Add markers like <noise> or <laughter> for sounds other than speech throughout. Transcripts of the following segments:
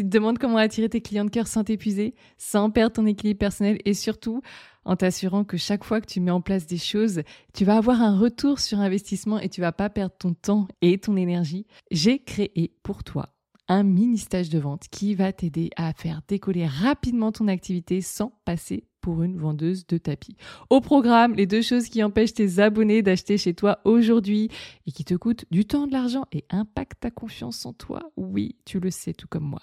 Tu te demandes comment attirer tes clients de cœur sans t'épuiser, sans perdre ton équilibre personnel et surtout en t'assurant que chaque fois que tu mets en place des choses, tu vas avoir un retour sur investissement et tu vas pas perdre ton temps et ton énergie. J'ai créé pour toi un mini stage de vente qui va t'aider à faire décoller rapidement ton activité sans passer pour une vendeuse de tapis. Au programme, les deux choses qui empêchent tes abonnés d'acheter chez toi aujourd'hui et qui te coûtent du temps, de l'argent et impactent ta confiance en toi. Oui, tu le sais tout comme moi.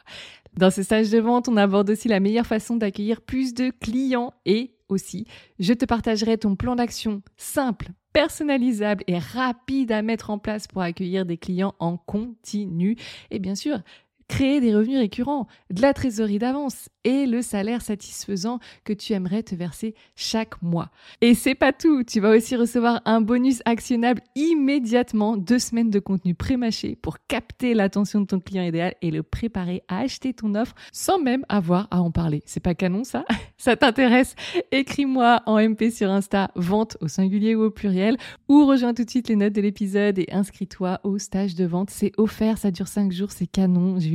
Dans ce stage de vente, on aborde aussi la meilleure façon d'accueillir plus de clients et aussi, je te partagerai ton plan d'action simple, personnalisable et rapide à mettre en place pour accueillir des clients en continu. Et bien sûr, créer des revenus récurrents, de la trésorerie d'avance et le salaire satisfaisant que tu aimerais te verser chaque mois. Et c'est pas tout, tu vas aussi recevoir un bonus actionnable immédiatement, deux semaines de contenu pré-mâché pour capter l'attention de ton client idéal et le préparer à acheter ton offre sans même avoir à en parler. C'est pas canon ça? <laughs> Ça t'intéresse? Écris-moi en MP sur Insta, vente au singulier ou au pluriel, ou rejoins tout de suite les notes de l'épisode et inscris-toi au stage de vente. C'est offert, ça dure 5 jours, c'est canon,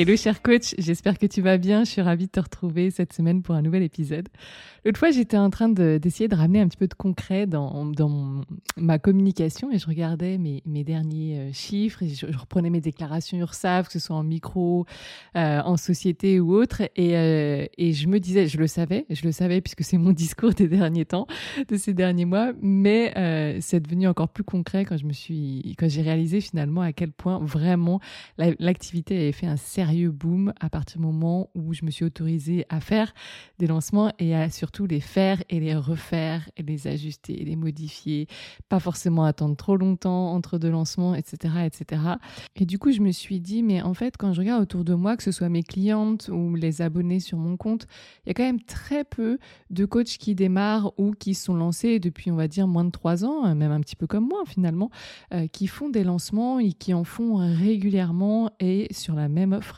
Hello cher coach, j'espère que tu vas bien. Je suis ravie de te retrouver cette semaine pour un nouvel épisode. L'autre fois, j'étais en train d'essayer de, ramener un petit peu de concret dans, dans ma communication et je regardais mes, mes derniers euh, chiffres et je, reprenais mes déclarations URSAF, que ce soit en micro, euh, en société ou autre. Et, euh, et je me disais, je le savais, je le savais puisque c'est mon <laughs> discours des derniers temps, de ces derniers mois, mais c'est devenu encore plus concret quand je me suis, quand j'ai réalisé finalement à quel point vraiment l'activité avait fait un boom à partir du moment où je me suis autorisée à faire des lancements et à surtout les faire et les refaire et les ajuster, et les modifier, pas forcément attendre trop longtemps entre deux lancements, etc., etc. Et du coup, je me suis dit, mais en fait, quand je regarde autour de moi, que ce soit mes clientes ou les abonnés sur mon compte, il y a quand même très peu de coachs qui démarrent ou qui sont lancés depuis, on va dire, moins de trois ans, même un petit peu comme moi finalement, euh, qui font des lancements et qui en font régulièrement et sur la même offre.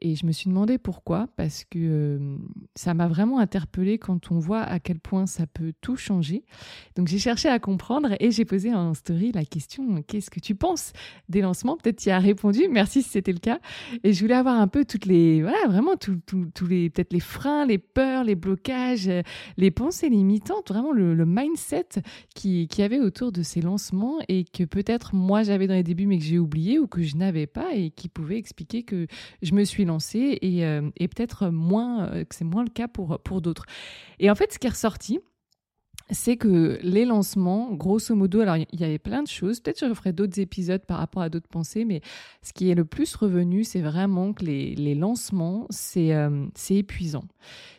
Et je me suis demandé pourquoi, parce que euh, ça m'a vraiment interpellée quand on voit à quel point ça peut tout changer. Donc j'ai cherché à comprendre et j'ai posé en story la question qu'est-ce que tu penses des lancements? Peut-être tu as répondu, merci si c'était le cas. Et je voulais avoir un peu toutes les, voilà, vraiment tous les, peut-être les freins, les peurs, les blocages, les pensées limitantes, vraiment le, mindset qui, qui avait autour de ces lancements et que peut-être moi j'avais dans les débuts mais que j'ai oublié ou que je n'avais pas et qui pouvait expliquer que je me suis et, euh, et peut-être moins euh, que c'est moins le cas pour, pour d'autres. Et en fait, ce qui est ressorti, c'est que les lancements, grosso modo, alors il y avait plein de choses, peut-être je referai d'autres épisodes par rapport à d'autres pensées, mais ce qui est le plus revenu, c'est vraiment que les, les lancements, c'est euh, épuisant.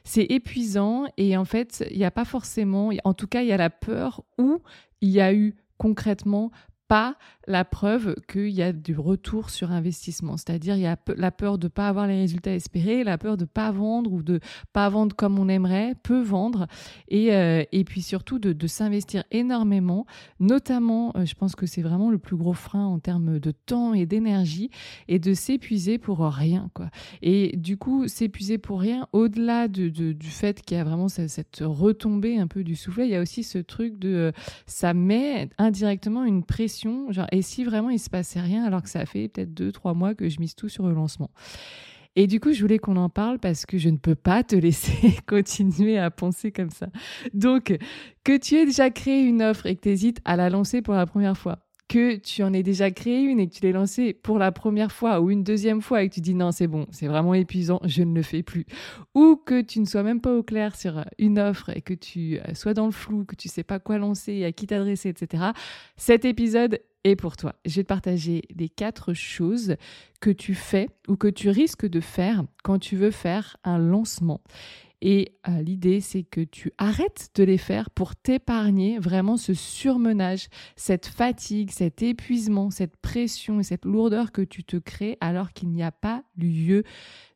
C'est épuisant et en fait, il n'y a pas forcément, en tout cas, il y a la peur où il y a eu concrètement pas la preuve qu'il y a du retour sur investissement. C'est-à-dire, il y a la peur de ne pas avoir les résultats espérés, la peur de ne pas vendre ou de pas vendre comme on aimerait, peu vendre, et, euh, et puis surtout de, s'investir énormément, notamment, euh, je pense que c'est vraiment le plus gros frein en termes de temps et d'énergie, et de s'épuiser pour rien. quoi. Et du coup, s'épuiser pour rien, au-delà de, de, du fait qu'il y a vraiment cette, cette, retombée un peu du soufflet, il y a aussi ce truc de... Euh, ça met indirectement une pression, genre, et si vraiment il se passait rien alors que ça fait peut-être deux, trois mois que je mise tout sur le lancement. Et du coup, je voulais qu'on en parle parce que je ne peux pas te <laughs> laisser continuer à penser comme ça. Donc, que tu aies déjà créé une offre et que tu hésites à la lancer pour la première fois, que tu en aies déjà créé une et que tu l'aies lancée pour la première fois ou une deuxième fois et que tu dis non, c'est bon, c'est vraiment épuisant, je ne le fais plus. Ou que tu ne sois même pas au clair sur une offre et que tu sois dans le flou, que tu sais pas quoi lancer, à qui t'adresser, etc. Cet épisode et pour toi. Je vais te partager les quatre choses que tu fais ou que tu risques de faire quand tu veux faire un lancement. Et euh, l'idée, c'est que tu arrêtes de les faire pour t'épargner vraiment ce surmenage, cette fatigue, cet épuisement, cette pression et cette lourdeur que tu te crées alors qu'il n'y a pas lieu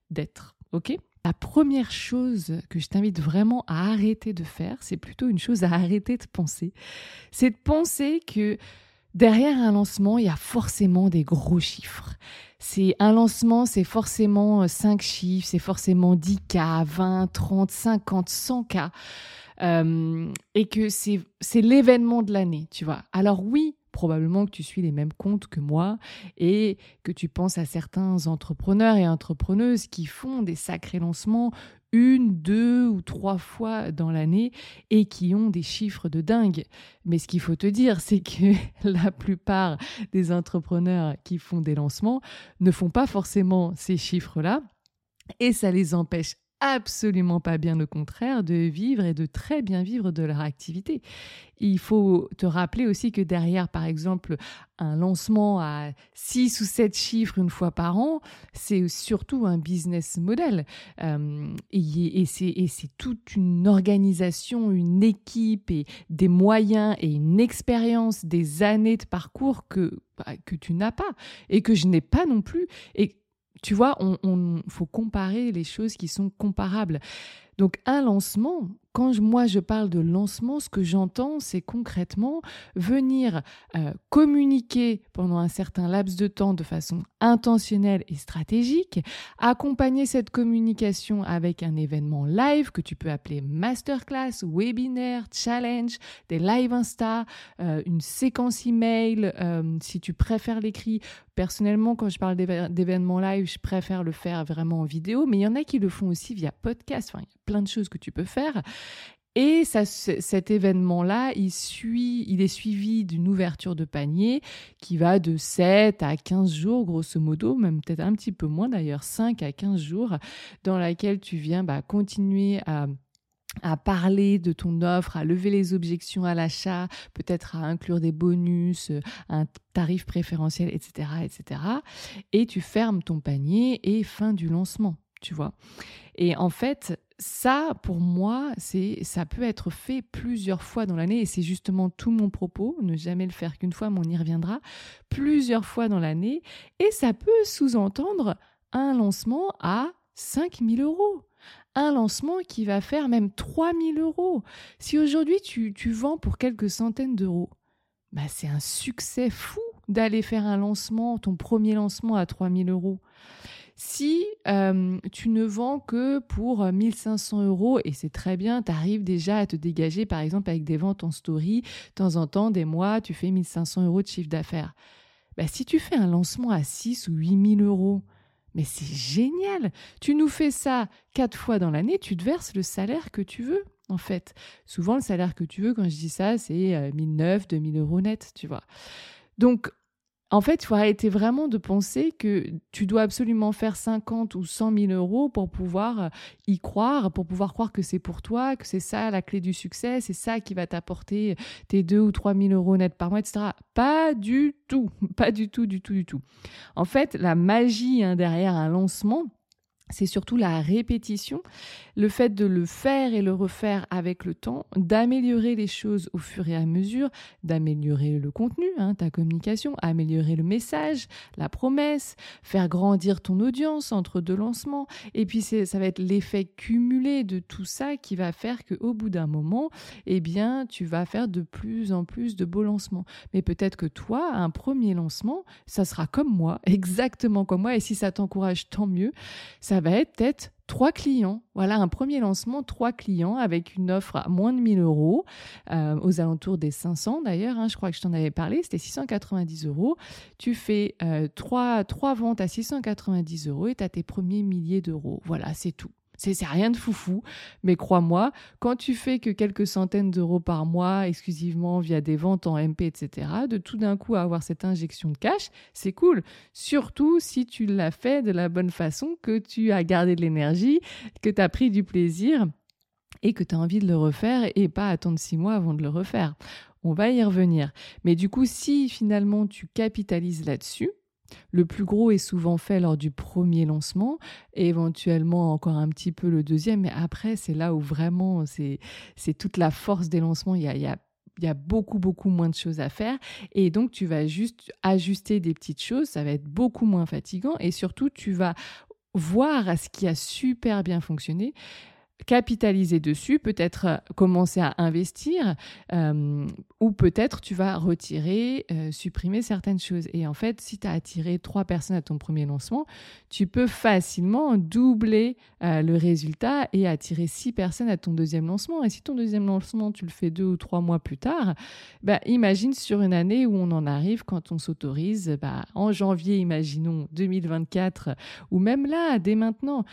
d'être. OK? La première chose que je t'invite vraiment à arrêter de faire, c'est plutôt une chose à arrêter de penser. C'est de penser que derrière un lancement, il y a forcément des gros chiffres. C'est un lancement, c'est forcément 5 euh, chiffres, c'est forcément 10K, 20, 30, 50, 100K. et que c'est l'événement de l'année, tu vois. Alors oui, probablement que tu suis les mêmes comptes que moi et que tu penses à certains entrepreneurs et entrepreneuses qui font des sacrés lancements une, deux ou trois fois dans l'année et qui ont des chiffres de dingue. Mais ce qu'il faut te dire, c'est que <laughs> la plupart des entrepreneurs qui font des lancements ne font pas forcément ces chiffres-là et ça les empêche absolument pas bien au contraire de vivre et de très bien vivre de leur activité. Il faut te rappeler aussi que derrière, par exemple, un lancement à 6 ou 7 chiffres une fois par an, c'est surtout un business model. Euh, et, c'est toute une organisation, une équipe et des moyens et une expérience, des années de parcours que, bah, que tu n'as pas et que je n'ai pas non plus. Et tu vois, on, faut comparer les choses qui sont comparables. Donc un lancement, quand moi je parle de lancement, ce que j'entends, c'est concrètement venir euh, communiquer pendant un certain laps de temps de façon intentionnelle et stratégique, accompagner cette communication avec un événement live que tu peux appeler masterclass, webinaire, challenge, des live Insta, euh, une séquence email, euh, si tu préfères l'écrit. Personnellement, quand je parle d'événements live, je préfère le faire vraiment en vidéo, mais il y en a qui le font aussi via podcast. Plein de choses que tu peux faire. Et ça, cet événement-là, il, il est suivi d'une ouverture de panier qui va de 7 à 15 jours, grosso modo, même peut-être un petit peu moins d'ailleurs, 5 à 15 jours, dans laquelle tu viens bah, continuer à à parler de ton offre, à lever les objections à l'achat, peut-être à inclure des bonus, un tarif préférentiel, etc., etc. Et tu fermes ton panier et fin du lancement, tu vois. Et en fait, ça, pour moi, c'est, ça peut être fait plusieurs fois dans l'année, et c'est justement tout mon propos, ne jamais le faire qu'une fois, mais on y reviendra, plusieurs fois dans l'année, et ça peut sous-entendre un lancement à 5000 euros. Un lancement qui va faire même 3000 euros. Si aujourd'hui tu, vends pour quelques centaines d'euros, bah c'est un succès fou d'aller faire un lancement, ton premier lancement à 3000 euros. Si euh, tu ne vends que pour 1500 euros, et c'est très bien, tu arrives déjà à te dégager, par exemple, avec des ventes en story, de temps en temps, des mois, tu fais 1500 euros de chiffre d'affaires. Bah, si tu fais un lancement à 6 ou 8000 euros, mais c'est génial Tu nous fais ça quatre fois dans l'année, tu te verses le salaire que tu veux, en fait. Souvent, le salaire que tu veux, quand je dis ça, c'est 1009, euh, 2000 euros net, tu vois. Donc, en fait, il faut arrêter vraiment de penser que tu dois absolument faire 50 ou 100 000 euros pour pouvoir euh, y croire, pour pouvoir croire que c'est pour toi, que c'est ça la clé du succès, c'est ça qui va t'apporter tes 2 ou 3 000 euros net par mois, etc. Pas du tout, <laughs> pas du tout, du tout, du tout. En fait, la magie hein, derrière un lancement, c'est surtout la répétition, le fait de le faire et le refaire avec le temps, d'améliorer les choses au fur et à mesure, d'améliorer le contenu, hein, ta communication, améliorer le message, la promesse, faire grandir ton audience entre deux lancements. Et puis ça va être l'effet cumulé de tout ça qui va faire qu'au bout d'un moment, eh bien, tu vas faire de plus en plus de beaux lancements. Mais peut-être que toi, un premier lancement, ça sera comme moi, <laughs> exactement comme moi. Et si ça t'encourage, tant mieux. Ça va être peut-être trois clients. Voilà, un premier lancement, trois clients avec une offre à moins de 1000 euros, euh, aux alentours des 500 d'ailleurs, hein, je crois que je t'en avais parlé, c'était 690 euros. Tu fais euh, trois, trois ventes à 690 euros et tu as tes premiers milliers d'euros. Voilà, c'est tout. C'est rien de foufou, mais crois-moi, quand tu fais que quelques centaines d'euros par mois exclusivement via des ventes en MP, etc., de tout d'un coup avoir cette injection de cash, c'est cool. Surtout si tu l'as fait de la bonne façon, que tu as gardé de l'énergie, que tu as pris du plaisir et que tu as envie de le refaire et pas attendre six mois avant de le refaire. On va y revenir. Mais du coup, si finalement tu capitalises là-dessus, Le plus gros est souvent fait lors du premier lancement, et éventuellement encore un petit peu le deuxième, mais après, c'est là où vraiment c'est toute la force des lancements. Il y a, il y a beaucoup, beaucoup moins de choses à faire. Et donc, tu vas juste ajuster des petites choses. Ça va être beaucoup moins fatigant. Et surtout, tu vas voir ce qui a super bien fonctionné capitaliser dessus, peut-être euh, commencer à investir, euh, ou peut-être tu vas retirer, euh, supprimer certaines choses. Et en fait, si tu as attiré trois personnes à ton premier lancement, tu peux facilement doubler le résultat et attirer six personnes à ton deuxième lancement. Et si ton deuxième lancement, tu le fais deux ou trois mois plus tard, bah, imagine sur une année où on en arrive quand on s'autorise, bah, en janvier, imaginons 2024, ou même là, dès maintenant,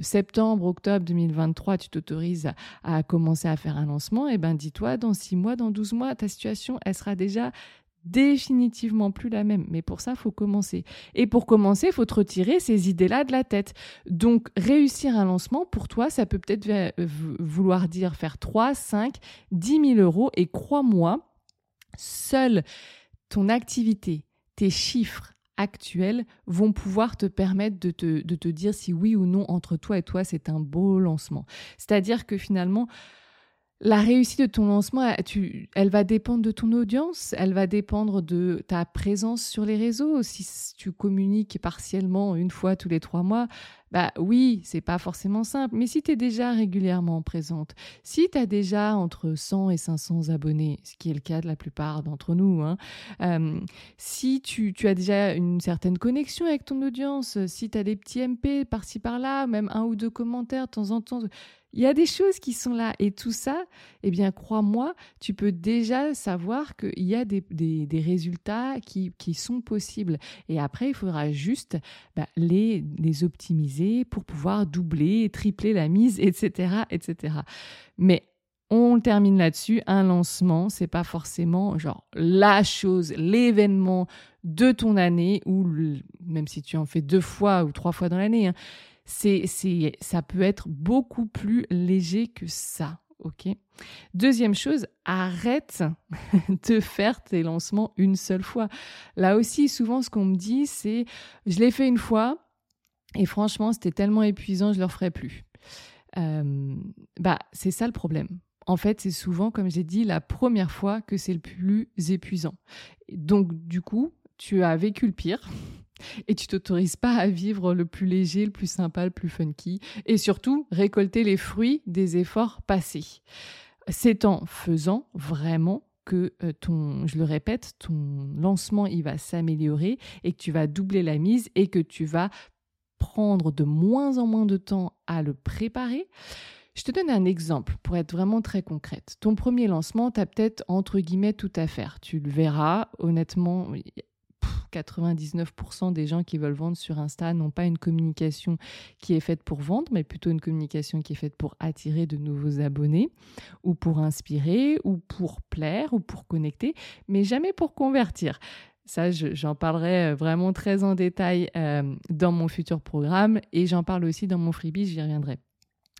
septembre, octobre 2024, 2023, tu t'autorises à, commencer à faire un lancement, et eh ben dis-toi, dans 6 mois, dans 12 mois, ta situation, elle sera déjà définitivement plus la même. Mais pour ça, il faut commencer. Et pour commencer, il faut te retirer ces idées-là de la tête. Donc, réussir un lancement, pour toi, ça peut peut-être vouloir dire faire 3, 5, 10 000 euros. Et crois-moi, seule ton activité, tes chiffres, actuels vont pouvoir te permettre de te, de te dire si oui ou non entre toi et toi c'est un beau lancement. C'est-à-dire que finalement, la réussite de ton lancement, elle va dépendre de ton audience, elle va dépendre de ta présence sur les réseaux. Si tu communiques partiellement une fois tous les trois mois, bah oui, c'est pas forcément simple. Mais si tu es déjà régulièrement présente, si tu as déjà entre 100 et 500 abonnés, ce qui est le cas de la plupart d'entre nous, hein, euh, si tu, as déjà une certaine connexion avec ton audience, si tu as des petits MP par-ci par-là, même un ou deux commentaires de temps en temps, il y a des choses qui sont là et tout ça, eh bien, crois-moi, tu peux déjà savoir qu'il y a des, résultats qui, sont possibles. Et après, il faudra juste bah, les optimiser pour pouvoir doubler, tripler la mise, etc., etc. Mais on termine là-dessus. Un lancement, c'est pas forcément genre la chose, l'événement de ton année ou même si tu en fais deux fois ou trois fois dans l'année. Hein, c'est, c'est, ça peut être beaucoup plus léger que ça. Ok? Deuxième chose, arrête <laughs> de faire tes lancements une seule fois. Là aussi, souvent, ce qu'on me dit, c'est je l'ai fait une fois et franchement, c'était tellement épuisant, je ne le referai plus. Euh, bah, c'est ça le problème. En fait, c'est souvent, comme j'ai dit, la première fois que c'est le plus épuisant. Donc, du coup, tu as vécu le pire <laughs> et tu t'autorises pas à vivre le plus léger, le plus sympa, le plus funky et surtout récolter les fruits des efforts passés. C'est en faisant vraiment que euh, ton, je le répète, ton lancement il va s'améliorer et que tu vas doubler la mise et que tu vas prendre de moins en moins de temps à le préparer. Je te donne un exemple pour être vraiment très concrète. Ton premier lancement, tu as peut-être entre guillemets tout à faire. Tu le verras, honnêtement, 99% des gens qui veulent vendre sur Insta n'ont pas une communication qui est faite pour vendre, mais plutôt une communication qui est faite pour attirer de nouveaux abonnés, ou pour inspirer, ou pour plaire, ou pour connecter, mais jamais pour convertir. Ça, j'en parlerai euh, vraiment très en détail euh, dans mon futur programme et j'en parle aussi dans mon freebie, j'y reviendrai.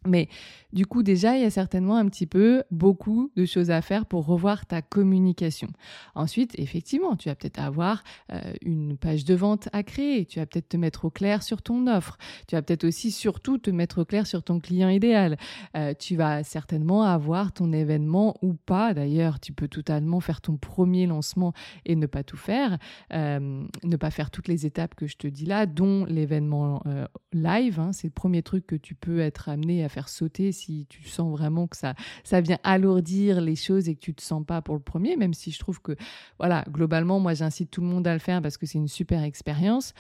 Mais du coup, déjà, il y a certainement un petit peu beaucoup de choses à faire pour revoir ta communication. Ensuite, effectivement, tu vas peut-être avoir euh, une page de vente à créer. Tu vas peut-être te mettre au clair sur ton offre. Tu vas peut-être aussi surtout te mettre au clair sur ton client idéal. Euh, tu vas certainement avoir ton événement ou pas. D'ailleurs, tu peux totalement faire ton premier lancement et ne pas tout faire. Euh, ne pas faire toutes les étapes que je te dis là, dont l'événement live. Hein. C'est le premier truc que tu peux être amené à faire sauter si tu sens vraiment que ça, ça vient alourdir les choses et que tu te sens pas pour le premier, même si je trouve que, voilà, globalement, moi, j'incite tout le monde à le faire parce que c'est une super expérience.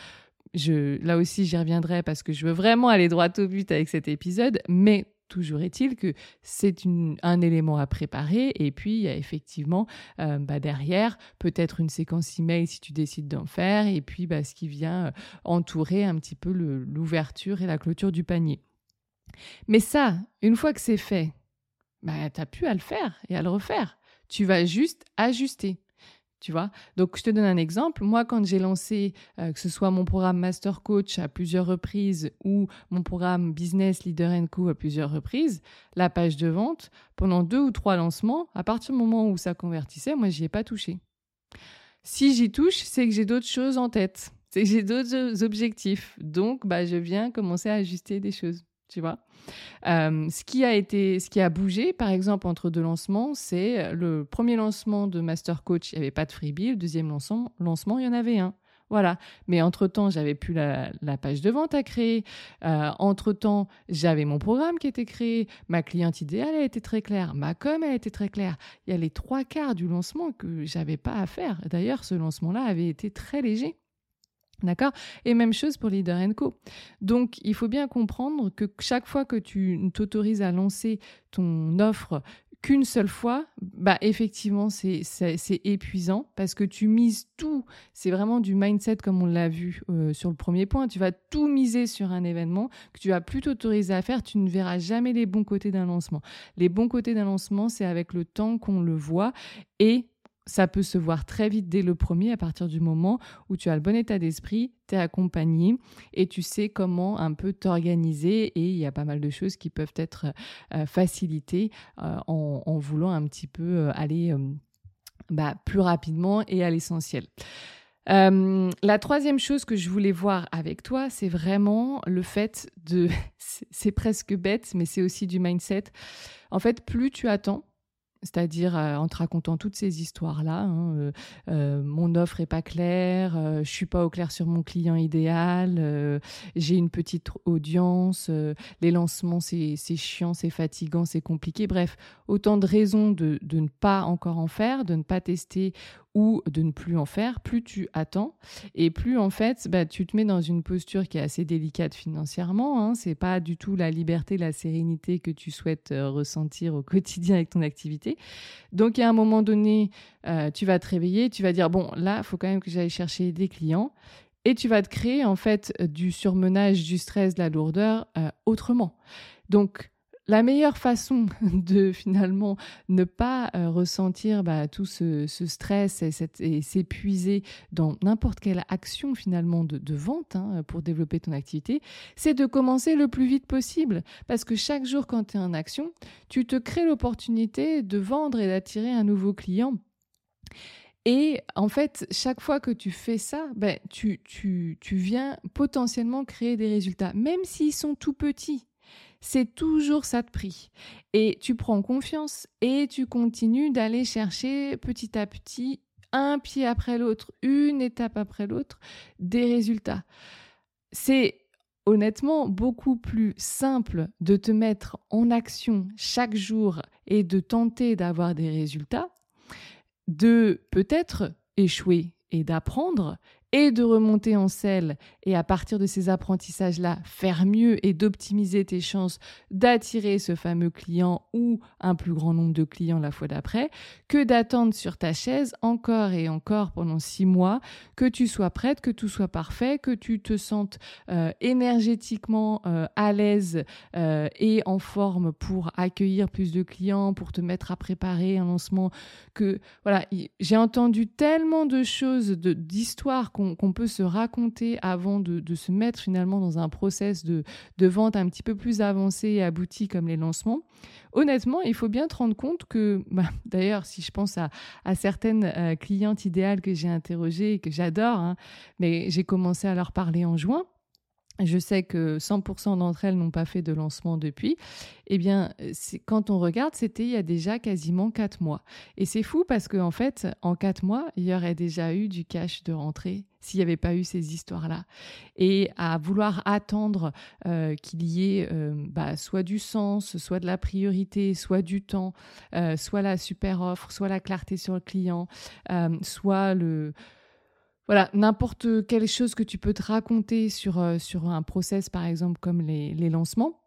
Je, là aussi, j'y reviendrai parce que je veux vraiment aller droit au but avec cet épisode, mais toujours est-il que c'est un élément à préparer et puis il y a effectivement euh, bah, derrière peut-être une séquence email si tu décides d'en faire et puis bah, ce qui vient euh, entourer un petit peu l'ouverture et la clôture du panier. Mais ça, une fois que c'est fait, bah, tu n'as plus à le faire et à le refaire. Tu vas juste ajuster. Tu vois Donc, je te donne un exemple. Moi, quand j'ai lancé, euh, que ce soit mon programme Master Coach à plusieurs reprises ou mon programme Business Leader Co à plusieurs reprises, la page de vente, pendant deux ou trois lancements, à partir du moment où ça convertissait, moi, j'y ai pas touché. Si j'y touche, c'est que j'ai d'autres choses en tête. C'est que j'ai d'autres objectifs. Donc, bah, je viens commencer à ajuster des choses. Tu vois euh, ce qui a été, ce qui a bougé, par exemple, entre deux lancements, c'est le premier lancement de Master Coach, il n'y avait pas de freebie. Le deuxième lancement, lancement, il y en avait un. Voilà. Mais entre-temps, j'avais plus la, page de vente à créer. Euh, entre-temps, j'avais mon programme qui était créé. Ma cliente idéale, a été très claire. Ma com, elle était très claire. Il y a les trois quarts du lancement que j'avais pas à faire. D'ailleurs, ce lancement-là avait été très léger. D'accord? Et même chose pour Leader Co. Donc, il faut bien comprendre que chaque fois que tu t'autorises à lancer ton offre qu'une seule fois, bah effectivement, c'est épuisant parce que tu mises tout. C'est vraiment du mindset comme on l'a vu euh, sur le premier point. Tu vas tout miser sur un événement que tu vas plus t'autoriser à faire. Tu ne verras jamais les bons côtés d'un lancement. Les bons côtés d'un lancement, c'est avec le temps qu'on le voit et ça peut se voir très vite dès le premier à partir du moment où tu as le bon état d'esprit, tu es accompagné et tu sais comment un peu t'organiser et il y a pas mal de choses qui peuvent être euh, facilitées euh, en, voulant un petit peu euh, aller bah, plus rapidement et à l'essentiel. la troisième chose que je voulais voir avec toi, c'est vraiment le fait de, <laughs> c'est presque bête, mais c'est aussi du mindset. En fait, plus tu attends, c'est-à-dire euh, en te racontant toutes ces histoires-là. Hein, euh, euh, mon offre est pas claire, je suis pas au clair sur mon client idéal, j'ai une petite audience, les lancements c'est chiant, c'est fatigant, c'est compliqué. Bref, autant de raisons de, de, ne pas encore en faire, de ne pas tester ou de ne plus en faire, plus tu attends et plus en fait bah, tu te mets dans une posture qui est assez délicate financièrement. Hein. C'est pas du tout la liberté, la sérénité que tu souhaites euh, ressentir au quotidien avec ton activité. Donc à un moment donné, euh, tu vas te réveiller, tu vas dire bon là, faut quand même que j'aille chercher des clients et tu vas te créer en fait du surmenage, du stress, de la lourdeur euh, autrement. Donc la meilleure façon <laughs> de finalement ne pas euh, ressentir bah, tout ce, stress et, s'épuiser dans n'importe quelle action finalement de, vente hein, pour développer ton activité, c'est de commencer le plus vite possible. Parce que chaque jour quand tu es en action, tu te crées l'opportunité de vendre et d'attirer un nouveau client. Et en fait, chaque fois que tu fais ça, ben, tu viens potentiellement créer des résultats, même s'ils sont tout petits c'est toujours ça de prix. Et tu prends confiance et tu continues d'aller chercher petit à petit, un pied après l'autre, une étape après l'autre, des résultats. C'est honnêtement beaucoup plus simple de te mettre en action chaque jour et de tenter d'avoir des résultats, de peut-être échouer et d'apprendre et de remonter en selle. Et à partir de ces apprentissages-là, faire mieux et d'optimiser tes chances d'attirer ce fameux client ou un plus grand nombre de clients la fois d'après, que d'attendre sur ta chaise encore et encore pendant six mois, que tu sois prête, que tout soit parfait, que tu te sentes euh, énergétiquement euh, à l'aise euh, et en forme pour accueillir plus de clients, pour te mettre à préparer un lancement, que voilà, j'ai entendu tellement de choses, d'histoires qu'on peut se raconter avant de, se mettre finalement dans un process de, vente un petit peu plus avancé et abouti comme les lancements, honnêtement, il faut bien te rendre compte que, <laughs> bah, d'ailleurs, si je pense à, certaines euh, clientes idéales que j'ai interrogées et que j'adore, hein, mais j'ai commencé à leur parler en juin, je sais que 100% d'entre elles n'ont pas fait de lancement depuis. Eh bien, quand on regarde, c'était il y a déjà quasiment 4 mois. Et c'est fou parce qu'en fait, en 4 mois, il y aurait déjà eu du cash de rentrée s'il n'y avait pas eu ces histoires-là. Et à vouloir attendre euh, qu'il y ait euh, bah, soit du sens, soit de la priorité, soit du temps, euh, soit la super offre, soit la clarté sur le client, soit le voilà, n'importe quelle chose que tu peux te raconter sur, euh, un process, par exemple, comme les, lancements,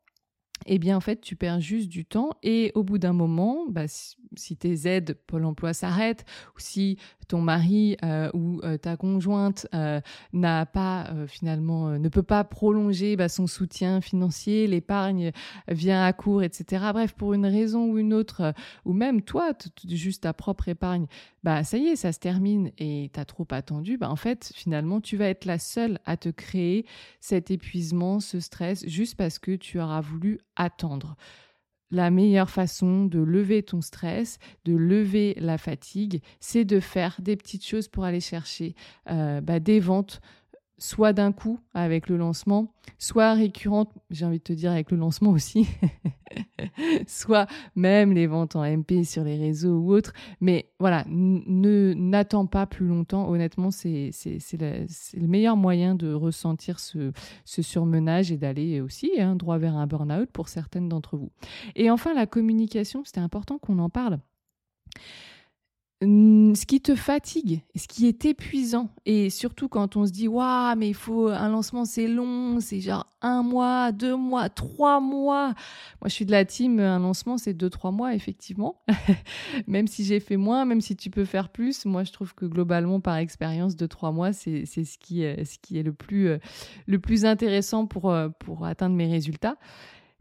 eh bien en fait tu perds juste du temps et au bout d'un moment, bah, si, tes aides Pôle Emploi s'arrêtent ou si ton mari euh, ou euh, ta conjointe euh, n'a pas finalement ne peut pas prolonger bah, son soutien financier, l'épargne vient à court, etc. Bref, pour une raison ou une autre, ou même toi, juste ta propre épargne, bah ça y est, ça se termine et tu as trop attendu, bah en fait finalement tu vas être la seule à te créer cet épuisement, ce stress, juste parce que tu auras voulu attendre. La meilleure façon de lever ton stress, de lever la fatigue, c'est de faire des petites choses pour aller chercher euh, bah, des ventes soit d'un coup avec le lancement, soit récurrente, j'ai envie de te dire avec le lancement aussi, <laughs> soit même les ventes en MP sur les réseaux ou autres. Mais voilà, ne n'attends pas plus longtemps. Honnêtement, c'est le, le, meilleur moyen de ressentir ce, ce surmenage et d'aller aussi hein, droit vers un burn-out pour certaines d'entre vous. Et enfin, la communication, c'était important qu'on en parle ce qui te fatigue, ce qui est épuisant, et surtout quand on se dit waouh, mais il faut un lancement, c'est long, c'est genre un mois, deux mois, trois mois. Moi, je suis de la team, un lancement, c'est deux, trois mois, effectivement. <laughs> même si j'ai fait moins, même si tu peux faire plus, moi, je trouve que globalement, par expérience, deux, trois mois, c'est ce qui, ce qui est le plus, le plus intéressant pour, pour atteindre mes résultats.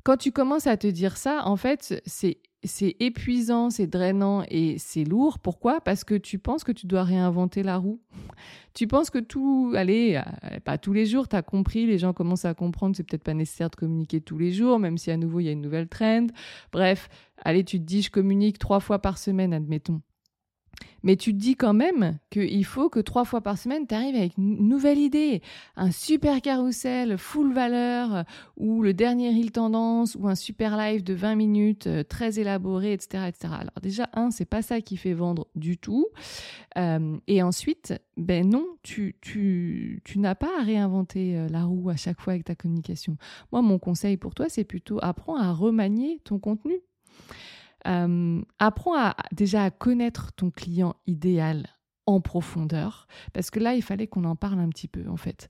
Quand tu commences à te dire ça, en fait, c'est c'est épuisant, c'est drainant et c'est lourd. Pourquoi? Parce que tu penses que tu dois réinventer la roue. <laughs> Tu penses que tout, allez, euh, pas tous les jours, tu as compris, les gens commencent à comprendre c'est peut-être pas nécessaire de communiquer tous les jours, même si à nouveau il y a une nouvelle trend. Bref, allez, tu te dis, je communique trois fois par semaine, admettons. Mais tu te dis quand même qu'il faut que trois fois par semaine, tu arrives avec une nouvelle idée, un super carrousel full valeur, ou le dernier Reel Tendance, ou un super live de 20 minutes euh, très élaboré, etc., etc. Alors déjà, un, c'est pas ça qui fait vendre du tout. Euh, et ensuite, ben non, tu, tu, tu n'as pas à réinventer euh, la roue à chaque fois avec ta communication. Moi, mon conseil pour toi, c'est plutôt apprends à remanier ton contenu. Euh, apprends déjà à connaître ton client idéal en profondeur, parce que là, il fallait qu'on en parle un petit peu, en fait.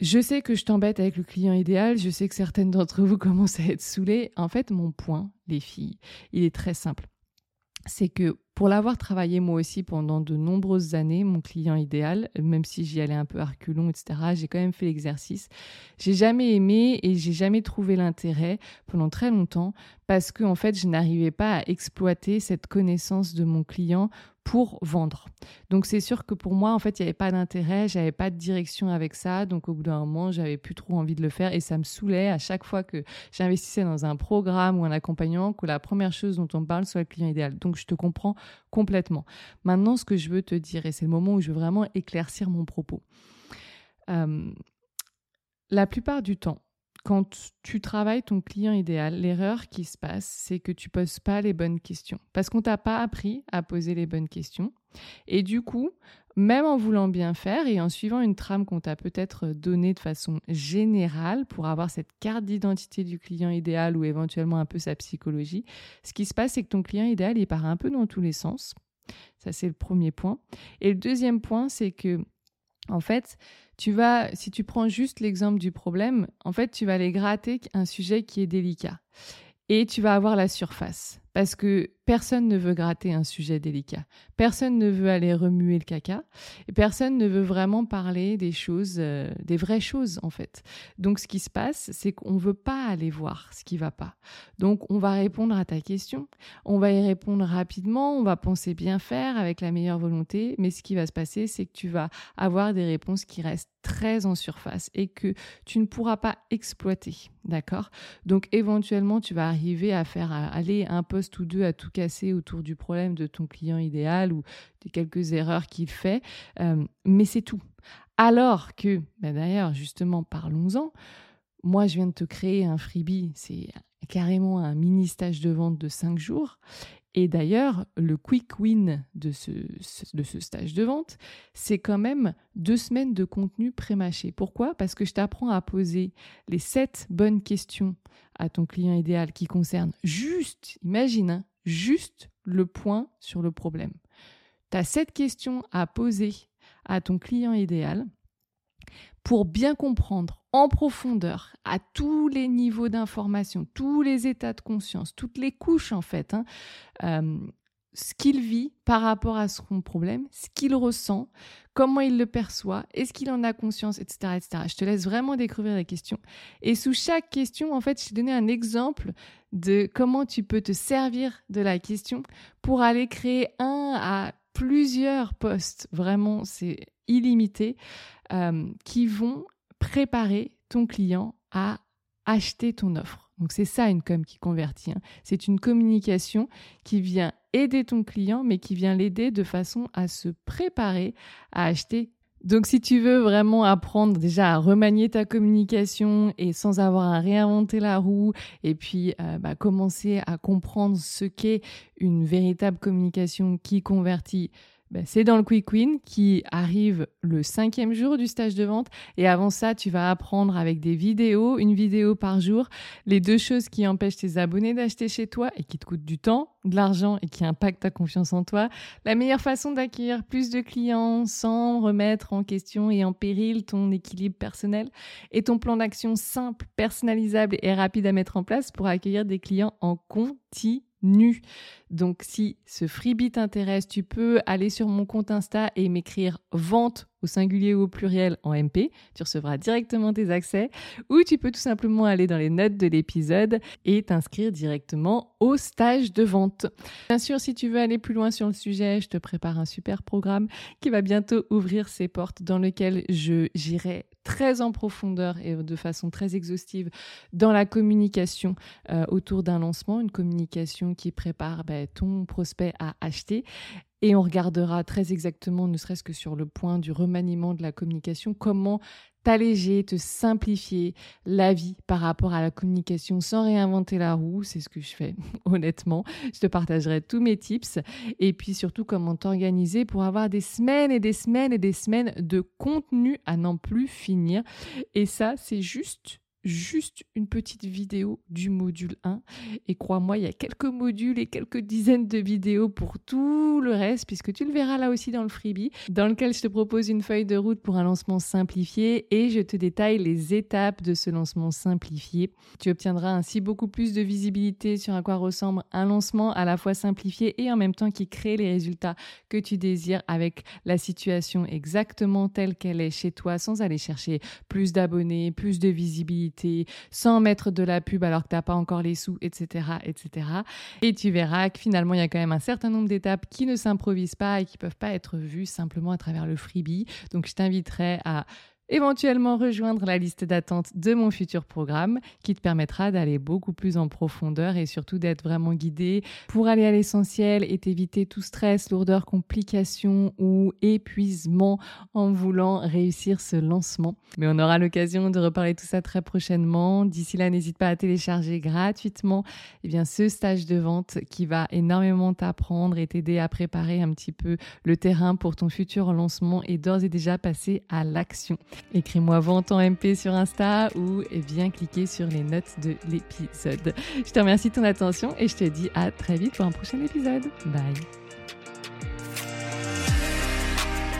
Je sais que je t'embête avec le client idéal, je sais que certaines d'entre vous <laughs> commencent à être saoulées. En fait, mon point, les filles, il est très simple. C'est que pour l'avoir travaillé moi aussi pendant de nombreuses années, mon client idéal, même si j'y allais un peu à etc., j'ai quand même fait l'exercice. J'ai jamais aimé et j'ai jamais trouvé l'intérêt pendant très longtemps parce que en fait, je n'arrivais pas à exploiter cette connaissance de mon client pour vendre. Donc c'est sûr que pour moi, en fait, il n'y avait pas d'intérêt, j'avais pas de direction avec ça. Donc au bout d'un moment, j'avais plus trop envie de le faire et ça me saoulait à chaque fois que j'investissais dans un programme ou un accompagnement que la première chose dont on parle soit le client idéal. Donc je te comprends complètement. Maintenant, ce que je veux te dire, et c'est le moment où je veux vraiment éclaircir mon propos. Euh, la plupart du temps, quand tu travailles ton client idéal, l'erreur qui se passe, c'est que tu poses pas les bonnes questions. Parce qu'on t'a pas appris à poser les bonnes questions. Et du coup, même en voulant bien faire et en suivant une trame qu'on t'a peut-être donnée de façon générale pour avoir cette carte d'identité du client idéal ou éventuellement un peu sa psychologie, ce qui se passe, c'est que ton client idéal, il part un peu dans tous les sens. Ça, c'est le premier point. Et le deuxième point, c'est que, en fait, tu vas, si tu prends juste l'exemple du problème, en fait, tu vas aller gratter un sujet qui est délicat. Et tu vas avoir la surface. Parce que personne ne veut gratter un sujet délicat. Personne ne veut aller remuer le caca. Et personne ne veut vraiment parler des choses, euh, des vraies choses, en fait. Donc, ce qui se passe, c'est qu'on ne veut pas aller voir ce qui va pas. Donc, on va répondre à ta question. On va y répondre rapidement. On va penser bien faire avec la meilleure volonté. Mais ce qui va se passer, c'est que tu vas avoir des réponses qui restent très en surface et que tu ne pourras pas exploiter. D'accord? Donc, éventuellement, tu vas arriver à faire aller un poste ou deux à tout casser autour du problème de ton client idéal ou des quelques erreurs qu'il fait, euh, mais c'est tout. Alors que, ben d'ailleurs, justement, parlons-en. Moi, je viens de te créer un freebie, c'est carrément un mini stage de vente de 5 jours. Et d'ailleurs, le quick win de ce, stage de vente, c'est quand même deux semaines de contenu pré-mâché. Pourquoi? Parce que je t'apprends à poser les sept bonnes questions à ton client idéal qui concernent juste, imagine, hein, juste le point sur le problème. Tu as cette question à poser à ton client idéal pour bien comprendre en profondeur, à tous les niveaux d'information, tous les états de conscience, toutes les couches en fait, hein, euh, ce qu'il vit par rapport à son problème, ce qu'il ressent, comment il le perçoit, est-ce qu'il en a conscience, etc., etc. Je te laisse vraiment découvrir la question. Et sous chaque question, en fait, je t'ai donné un exemple de comment tu peux te servir de la question pour aller créer un à plusieurs postes. Vraiment, c'est illimité, euh, qui vont préparer ton client à acheter ton offre. Donc c'est ça une com qui convertit. Hein. C'est une communication qui vient aider ton client, mais qui vient l'aider de façon à se préparer à acheter donc si tu veux vraiment apprendre déjà à remanier ta communication et sans avoir à réinventer la roue et puis euh, bah, commencer à comprendre ce qu'est une véritable communication qui convertit, ben, c'est dans le Quick Win qui arrive le cinquième jour du stage de vente. Et avant ça, tu vas apprendre avec des vidéos, une vidéo par jour, les deux choses qui empêchent tes abonnés d'acheter chez toi et qui te coûtent du temps, de l'argent et qui impactent ta confiance en toi. La meilleure façon d'acquérir plus de clients sans remettre en question et en péril ton équilibre personnel et ton plan d'action simple, personnalisable et rapide à mettre en place pour accueillir des clients en continu nu. Donc si ce freebie t'intéresse, tu peux aller sur mon compte Insta et m'écrire vente au singulier ou au pluriel en MP. Tu recevras directement tes accès. Ou tu peux tout simplement aller dans les notes de l'épisode et t'inscrire directement au stage de vente. Bien sûr, si tu veux aller plus loin sur le sujet, je te prépare un super programme qui va bientôt ouvrir ses portes dans lequel je j'irai très en profondeur et de façon très exhaustive dans la communication euh, autour d'un lancement, une communication qui prépare ben, ton prospect à acheter. Et on regardera très exactement, ne serait-ce que sur le point du remaniement de la communication, comment t'alléger, te simplifier la vie par rapport à la communication sans réinventer la roue. C'est ce que je fais, <laughs> honnêtement. Je te partagerai tous mes tips. Et puis surtout, comment t'organiser pour avoir des semaines et des semaines et des semaines de contenu à n'en plus finir. Et ça, c'est juste juste une petite vidéo du module 1. Et crois-moi, il y a quelques modules et quelques dizaines de vidéos pour tout le reste, puisque tu le verras là aussi dans le freebie, dans lequel je te propose une feuille de route pour un lancement simplifié et je te détaille les étapes de ce lancement simplifié. Tu obtiendras ainsi beaucoup plus de visibilité sur à quoi ressemble un lancement à la fois simplifié et en même temps qui crée les résultats que tu désires avec la situation exactement telle qu'elle est chez toi sans aller chercher plus d'abonnés, plus de visibilité sans mettre de la pub alors que tu n'as pas encore les sous, etc., etc. Et tu verras que finalement, il y a quand même un certain nombre d'étapes qui ne s'improvisent pas et qui peuvent pas être vues simplement à travers le freebie. Donc, je t'inviterai à éventuellement rejoindre la liste d'attente de mon futur programme qui te permettra d'aller beaucoup plus en profondeur et surtout d'être vraiment guidé pour aller à l'essentiel et t'éviter tout stress, lourdeur, complications ou épuisement en voulant réussir ce lancement. Mais on aura l'occasion de reparler tout ça très prochainement. D'ici là, n'hésite pas à télécharger gratuitement eh bien, ce stage de vente qui va énormément t'apprendre et t'aider à préparer un petit peu le terrain pour ton futur lancement et d'ores et déjà passer à l'action. Écris-moi vente en MP sur Insta ou viens cliquer sur les notes de l'épisode. Je te remercie de ton attention et je te dis à très vite pour un prochain épisode. Bye.